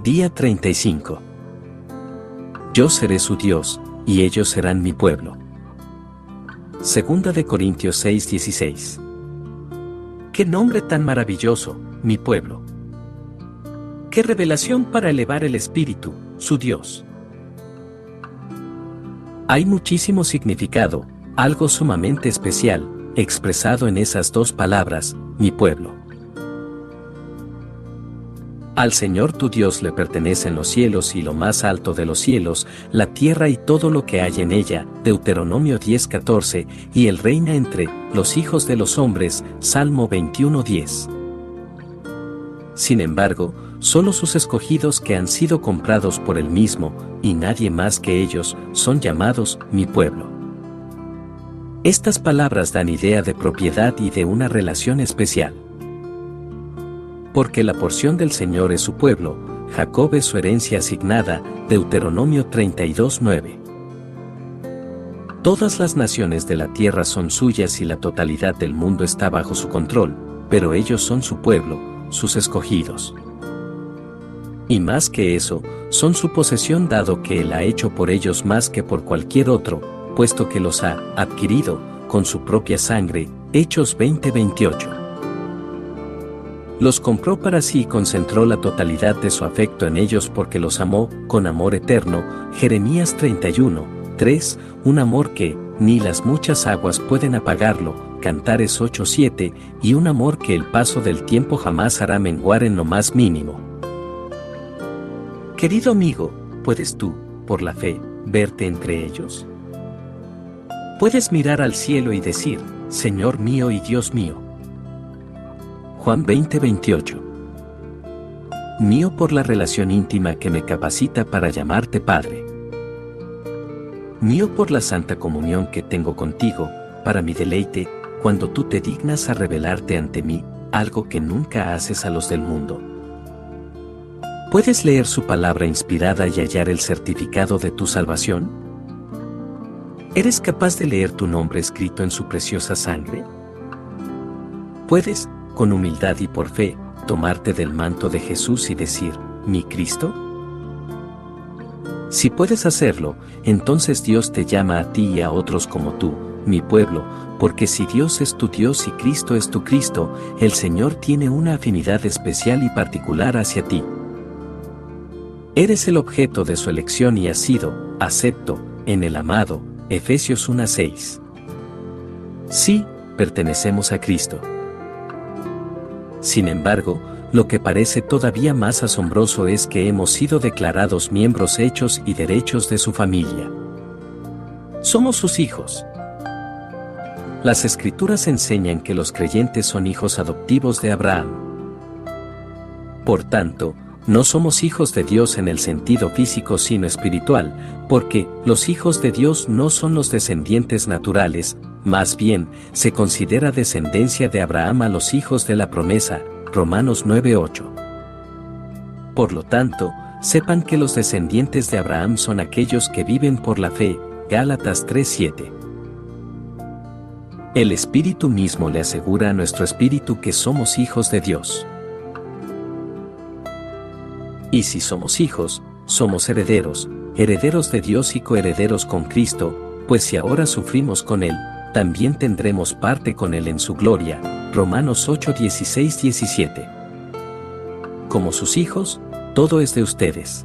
Día 35. Yo seré su Dios, y ellos serán mi pueblo. Segunda de Corintios 6:16. Qué nombre tan maravilloso, mi pueblo. Qué revelación para elevar el espíritu, su Dios. Hay muchísimo significado, algo sumamente especial, expresado en esas dos palabras, mi pueblo. Al Señor tu Dios le pertenecen los cielos y lo más alto de los cielos, la tierra y todo lo que hay en ella, Deuteronomio 10:14, y Él reina entre los hijos de los hombres, Salmo 21:10. Sin embargo, solo sus escogidos que han sido comprados por Él mismo, y nadie más que ellos, son llamados mi pueblo. Estas palabras dan idea de propiedad y de una relación especial porque la porción del Señor es su pueblo, Jacob es su herencia asignada, Deuteronomio 32:9. Todas las naciones de la tierra son suyas y la totalidad del mundo está bajo su control, pero ellos son su pueblo, sus escogidos. Y más que eso, son su posesión dado que Él ha hecho por ellos más que por cualquier otro, puesto que los ha adquirido con su propia sangre, Hechos 20:28 los compró para sí y concentró la totalidad de su afecto en ellos porque los amó, con amor eterno, Jeremías 31, 3, un amor que, ni las muchas aguas pueden apagarlo, Cantares 8, 7, y un amor que el paso del tiempo jamás hará menguar en lo más mínimo. Querido amigo, ¿puedes tú, por la fe, verte entre ellos? Puedes mirar al cielo y decir, Señor mío y Dios mío, Juan 20:28. Mío por la relación íntima que me capacita para llamarte Padre. Mío por la santa comunión que tengo contigo, para mi deleite, cuando tú te dignas a revelarte ante mí, algo que nunca haces a los del mundo. ¿Puedes leer su palabra inspirada y hallar el certificado de tu salvación? ¿Eres capaz de leer tu nombre escrito en su preciosa sangre? ¿Puedes, con humildad y por fe, tomarte del manto de Jesús y decir, ¿mi Cristo? Si puedes hacerlo, entonces Dios te llama a ti y a otros como tú, mi pueblo, porque si Dios es tu Dios y Cristo es tu Cristo, el Señor tiene una afinidad especial y particular hacia ti. Eres el objeto de su elección y has sido, acepto, en el amado, Efesios 1:6. Sí, pertenecemos a Cristo. Sin embargo, lo que parece todavía más asombroso es que hemos sido declarados miembros hechos y derechos de su familia. Somos sus hijos. Las escrituras enseñan que los creyentes son hijos adoptivos de Abraham. Por tanto, no somos hijos de Dios en el sentido físico sino espiritual, porque los hijos de Dios no son los descendientes naturales, más bien, se considera descendencia de Abraham a los hijos de la promesa, Romanos 9:8. Por lo tanto, sepan que los descendientes de Abraham son aquellos que viven por la fe, Gálatas 3:7. El Espíritu mismo le asegura a nuestro espíritu que somos hijos de Dios. Y si somos hijos, somos herederos, herederos de Dios y coherederos con Cristo, pues si ahora sufrimos con Él, también tendremos parte con Él en su gloria. Romanos 8, 16, 17. Como sus hijos, todo es de ustedes.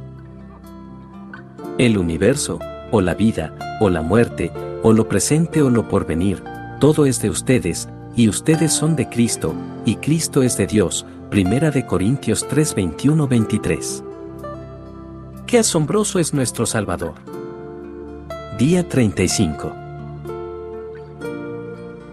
El universo, o la vida, o la muerte, o lo presente o lo porvenir, todo es de ustedes, y ustedes son de Cristo, y Cristo es de Dios. Primera de Corintios 3, 21, 23. Qué asombroso es nuestro Salvador. Día 35.